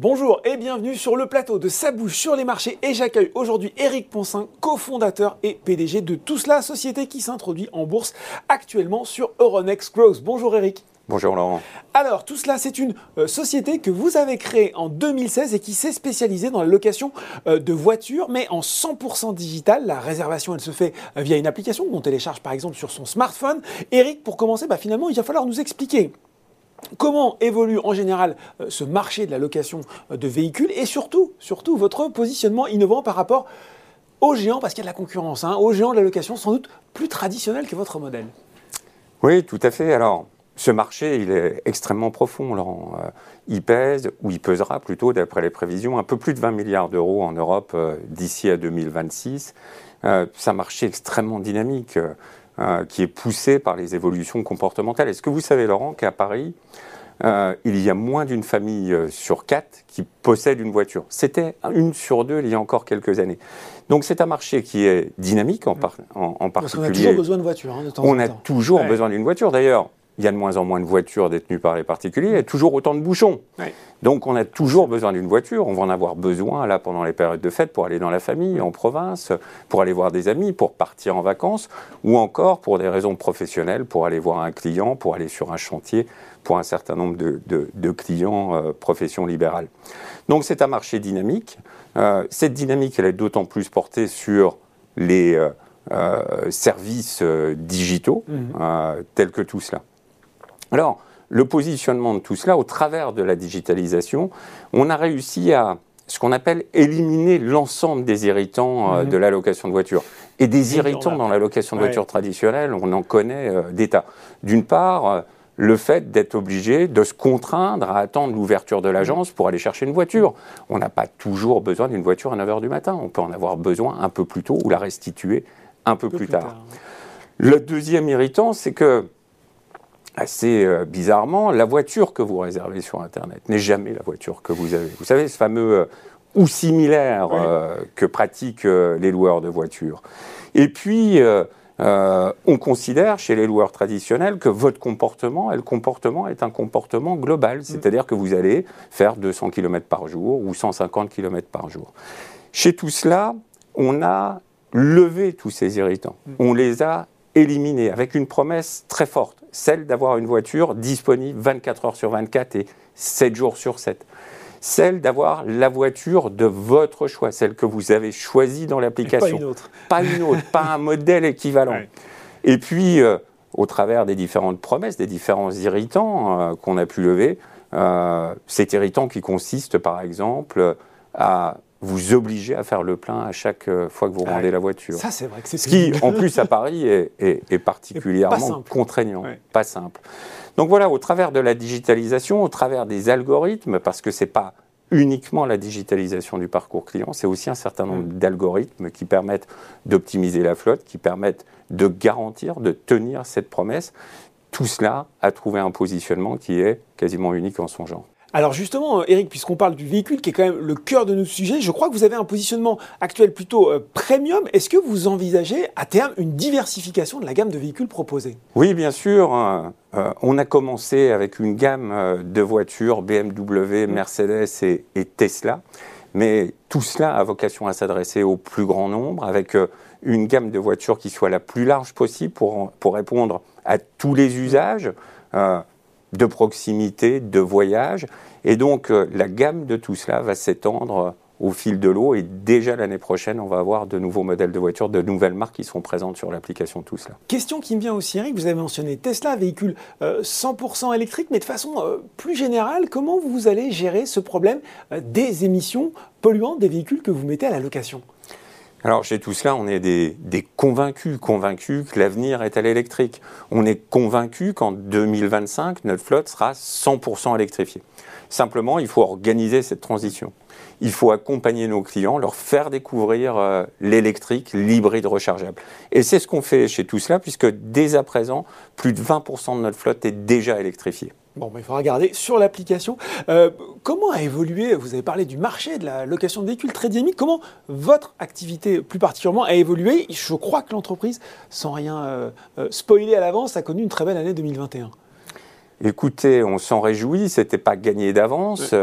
bienvenue sur le plateau de Sa bouche sur les marchés et j'accueille aujourd'hui Eric Ponsin, cofondateur et PDG de Tout cela, société qui s'introduit en bourse actuellement sur Euronext Growth. Bonjour Eric. Bonjour Laurent. Alors, tout cela, c'est une euh, société que vous avez créée en 2016 et qui s'est spécialisée dans la location euh, de voitures, mais en 100% digital. La réservation, elle se fait euh, via une application qu'on télécharge par exemple sur son smartphone. Eric, pour commencer, bah, finalement, il va falloir nous expliquer Comment évolue en général ce marché de la location de véhicules et surtout, surtout votre positionnement innovant par rapport aux géants, parce qu'il y a de la concurrence, hein, aux géants de la location sans doute plus traditionnels que votre modèle? Oui, tout à fait. Alors, ce marché, il est extrêmement profond, Laurent. Euh, il pèse, ou il pesera plutôt, d'après les prévisions, un peu plus de 20 milliards d'euros en Europe euh, d'ici à 2026. Euh, c'est un marché extrêmement dynamique qui est poussé par les évolutions comportementales. Est-ce que vous savez, Laurent, qu'à Paris, il y a moins d'une famille sur quatre qui possède une voiture? C'était une sur deux il y a encore quelques années. Donc c'est un marché qui est dynamique en, en, particulier. on a toujours besoin de voiture. Hein, de temps on en a toujours besoin d'une voiture. D'ailleurs, il y a de moins en moins de voitures détenues par les particuliers, il y a toujours autant de bouchons. Donc on a toujours besoin d'une voiture, on va en avoir besoin là pendant les périodes de fête pour aller dans la famille, en province, pour aller voir des amis, pour partir en vacances, ou encore pour des raisons professionnelles, pour aller voir un client, pour aller sur un chantier, pour un certain nombre de, clients euh, profession libérale. Donc c'est un marché dynamique. Euh, cette dynamique, elle est d'autant plus portée sur les euh, services digitaux, mmh. tels que tout cela. Alors, le positionnement de tout cela, au travers de la digitalisation, on a réussi à ce qu'on appelle éliminer l'ensemble des irritants euh, mhm. de la location de voiture. Et des irritants dans la location de voiture traditionnelle, on en connaît euh, des tas. D'une part, euh, le fait d'être obligé de se contraindre à attendre l'ouverture de l'agence pour aller chercher une voiture. On n'a pas toujours besoin d'une voiture à 9h du matin. On peut en avoir besoin un peu plus tôt ou la restituer un peu, plus, tard. Le deuxième irritant, c'est que assez euh, bizarrement, la voiture que vous réservez sur Internet n'est jamais la voiture que vous avez. Vous savez, ce fameux euh, ou similaire euh, que pratiquent les loueurs de voitures. Et puis, on considère chez les loueurs traditionnels que votre comportement, et le comportement est un comportement global, mm. c'est-à-dire que vous allez faire 200 km par jour ou 150 km par jour. Chez tout cela, on a levé tous ces irritants. Mm. On les a éliminés avec une promesse très forte celle d'avoir une voiture disponible 24 heures sur 24 et 7 jours sur 7. Celle d'avoir la voiture de votre choix, celle que vous avez choisie dans l'application. Pas une autre. Pas une autre, pas un modèle équivalent. Et puis, euh, au travers des différentes promesses, des différents irritants euh, qu'on a pu lever, euh, cet irritant qui consiste par exemple à vous obligez à faire le plein à chaque euh, fois que vous ah rendez la voiture. Ça, c'est vrai que c'est Ce qui, en plus, à Paris, est, particulièrement contraignant, pas simple. Donc voilà, au travers de la digitalisation, au travers des algorithmes, parce que ce n'est pas uniquement la digitalisation du parcours client, c'est aussi un certain nombre d'algorithmes qui permettent d'optimiser la flotte, qui permettent de garantir, de tenir cette promesse. Tout cela a trouvé un positionnement qui est quasiment unique en son genre. Alors justement, euh, Eric, puisqu'on parle du véhicule qui est quand même le cœur de notre sujet, je crois que vous avez un positionnement actuel plutôt euh, premium. Est-ce que vous envisagez à terme une diversification de la gamme de véhicules proposés? Oui, bien sûr. Hein. Euh, on a commencé avec une gamme de voitures BMW. Mercedes et, Tesla. Mais tout cela a vocation à s'adresser au plus grand nombre, avec une gamme de voitures qui soit la plus large possible pour, pour répondre à tous les usages de proximité, de voyage. Et donc euh, la gamme de tout cela va s'étendre euh, au fil de l'eau. Et déjà l'année prochaine, on va avoir de nouveaux modèles de voitures, de nouvelles marques qui seront présentes sur l'application Tout cela. Question qui me vient aussi, Eric. Vous avez mentionné Tesla, véhicule 100% euh, électrique, mais de façon plus générale, comment vous allez gérer ce problème des émissions polluantes des véhicules que vous mettez à la location? Alors chez tout cela, on est des, convaincus, convaincus que l'avenir est à l'électrique. On est convaincus qu'en 2025, notre flotte sera 100% électrifiée. Simplement, il faut organiser cette transition. Il faut accompagner nos clients, leur faire découvrir euh, l'électrique, l'hybride rechargeable. Et c'est ce qu'on fait chez tout cela, puisque dès à présent, plus de 20% de notre flotte est déjà électrifiée. Bon, il faudra regarder sur l'application. Euh, comment a évolué, vous avez parlé du marché de la location de véhicules très dynamique, comment votre activité plus particulièrement a évolué? Je crois que l'entreprise, sans rien euh, euh, spoiler à l'avance, a connu une très belle année 2021. Écoutez, on s'en réjouit, c'était pas gagné d'avance.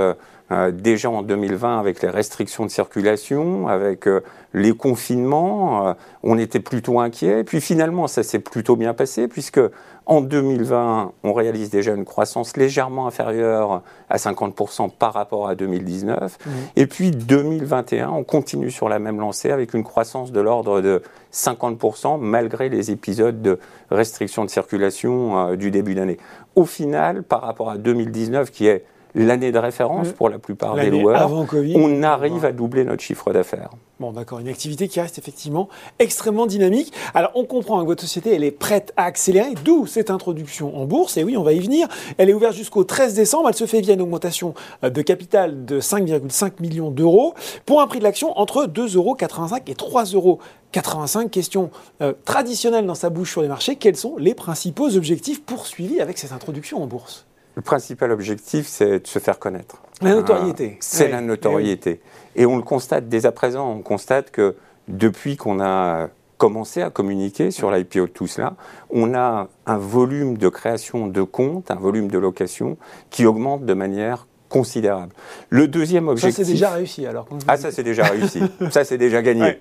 Euh, déjà en 2020 avec les restrictions de circulation, avec euh, les confinements, euh, on était plutôt inquiet. Puis finalement, ça s'est plutôt bien passé puisque en 2020, on réalise déjà une croissance légèrement inférieure à 50% par rapport à 2019. Mmh. Et puis 2021, on continue sur la même lancée avec une croissance de l'ordre de 50% malgré les épisodes de restrictions de circulation du début d'année. Au final, par rapport à 2019, qui est l'année de référence pour la plupart des loueurs, on arrive à doubler notre chiffre d'affaires. Bon, d'accord, une activité qui reste effectivement extrêmement dynamique. Alors, on comprend que votre société, elle est prête à accélérer, d'où cette introduction en bourse. Et oui, on va y venir. Elle est ouverte jusqu'au 13 décembre. Elle se fait via une augmentation euh, de capital de 5,5 millions d'euros pour un prix de l'action entre 2,85 euros et 3,85 euros. Question euh, traditionnelle dans sa bouche sur les marchés. Quels sont les principaux objectifs poursuivis avec cette introduction en bourse? Le principal objectif, c'est de se faire connaître. La notoriété. Euh, c'est la notoriété. Et on le constate dès à présent. On constate que depuis qu'on a commencé à communiquer sur l'IPO de tout cela, on a un volume de création de comptes, un volume de location qui augmente de manière considérable. Le deuxième objectif. Ça, c'est déjà réussi alors. Ah, ça, c'est déjà réussi. ça, c'est déjà gagné.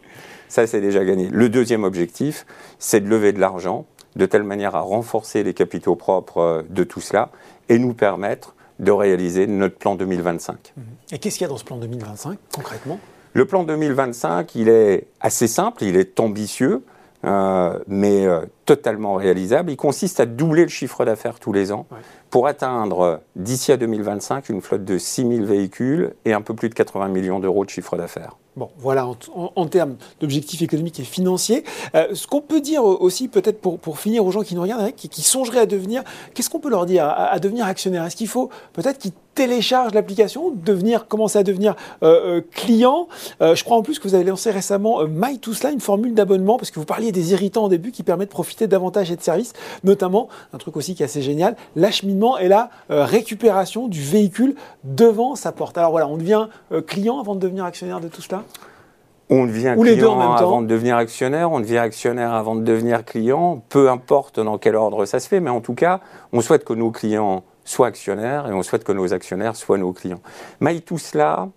Ça, c'est déjà gagné. Le deuxième objectif, c'est de lever de l'argent de telle manière à renforcer les capitaux propres euh, de tout cela et nous permettre de réaliser notre plan 2025. Mhm. Et qu'est-ce qu'il y a dans ce plan 2025 concrètement? Le plan 2025, il est assez simple, il est ambitieux, euh, mais euh, totalement réalisable. Il consiste à doubler le chiffre d'affaires tous les ans pour atteindre d'ici à 2025 une flotte de 6 000 véhicules et un peu plus de 80 millions d'euros de chiffre d'affaires. Bon, voilà, en, termes d'objectifs économiques et financiers. Euh, ce qu'on peut dire aussi, peut-être pour, pour, finir aux gens qui nous regardent, qui, qui songeraient à devenir, qu'est-ce qu'on peut leur dire à, à devenir actionnaire Est-ce qu'il faut peut-être qu'ils téléchargent l'application, devenir, commencer à devenir euh, euh, client Je crois en plus que vous avez lancé récemment My une formule d'abonnement, parce que vous parliez des irritants au début qui permet de profiter davantage et de services, notamment un truc aussi qui est assez génial, l'acheminement et la récupération du véhicule devant sa porte. Alors voilà, on devient client avant de devenir actionnaire de tout cela? On devient client avant de devenir actionnaire, on devient actionnaire avant de devenir client, peu importe dans quel ordre ça se fait, mais en tout cas, on souhaite que nos clients soient actionnaires et on souhaite que nos actionnaires soient nos clients. Mais tout cela,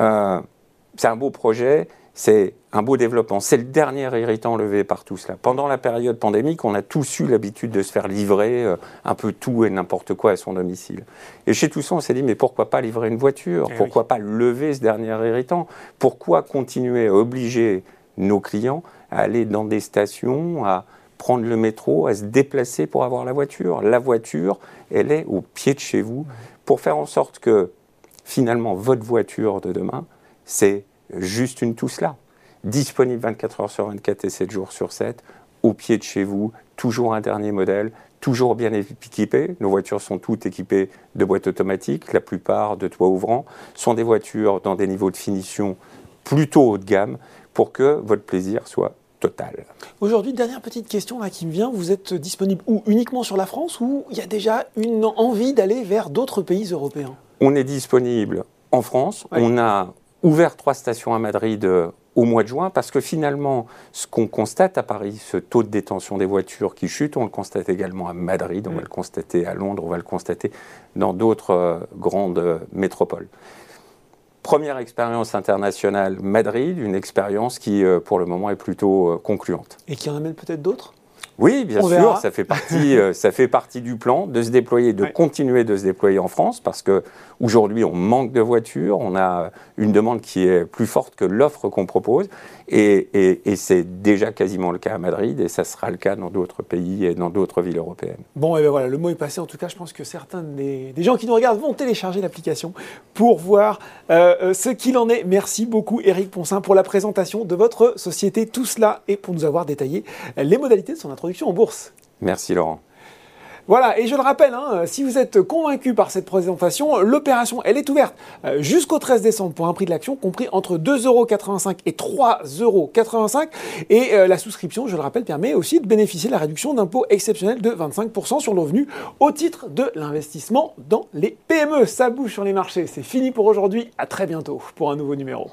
euh, c'est un beau projet, c'est un beau développement. C'est le dernier irritant levé par tout cela. Pendant la période pandémique, on a tous eu l'habitude de se faire livrer euh, un peu tout et n'importe quoi à son domicile. Et chez Toussaint, on s'est dit, mais pourquoi pas livrer une voiture? Eh Pourquoi pas lever ce dernier irritant? Pourquoi continuer à obliger nos clients à aller dans des stations, à prendre le métro, à se déplacer pour avoir la voiture? La voiture, elle est au pied de chez vous pour faire en sorte que finalement votre voiture de demain, c'est juste une tout cela. Disponible 24 heures sur 24 et 7 jours sur 7, au pied de chez vous, toujours un dernier modèle, toujours bien équipé. Nos voitures sont toutes équipées de boîtes automatiques, la plupart de toits ouvrants. sont des voitures dans des niveaux de finition plutôt haut de gamme pour que votre plaisir soit total. Aujourd'hui, dernière petite question là qui me vient, vous êtes disponible où? Uniquement sur la France ou il y a déjà une envie d'aller vers d'autres pays européens? On est disponible en France. On a ouvert trois stations à Madrid euh, au mois de juin parce que finalement, ce qu'on constate à Paris, ce taux de détention des voitures qui chute, on le constate également à Madrid, on va mm. le constater à Londres, on va le constater dans d'autres euh, grandes euh, métropoles. Première expérience internationale Madrid, une expérience qui pour le moment est plutôt concluante. Et qui en amène peut-être d'autres? Oui, bien sûr, ça fait, partie, euh, ça fait partie du plan de se déployer, de continuer de se déployer en France, parce qu'aujourd'hui, on manque de voitures, on a une demande qui est plus forte que l'offre qu'on propose, et, c'est déjà quasiment le cas à Madrid, et ça sera le cas dans d'autres pays et dans d'autres villes européennes. Bon, et ben voilà, le mot est passé. En tout cas, je pense que certains des, gens qui nous regardent vont télécharger l'application pour voir euh, euh, ce qu'il en est. Merci beaucoup, Eric Poncin, pour la présentation de votre société. Tout cela et pour nous avoir détaillé les modalités de son introduction en bourse. Merci, Laurent. Voilà, et je le rappelle, hein, si vous êtes convaincu par cette présentation, l'opération, elle est ouverte euh, jusqu'au 13 décembre pour un prix de l'action compris entre 2,85€ et 3,85€. Et euh, la souscription, je le rappelle, permet aussi de bénéficier de la réduction d'impôt exceptionnelle de 25% sur le revenu au titre de l'investissement dans les PME. Ça bouge sur les marchés. C'est fini pour aujourd'hui. À très bientôt pour un nouveau numéro.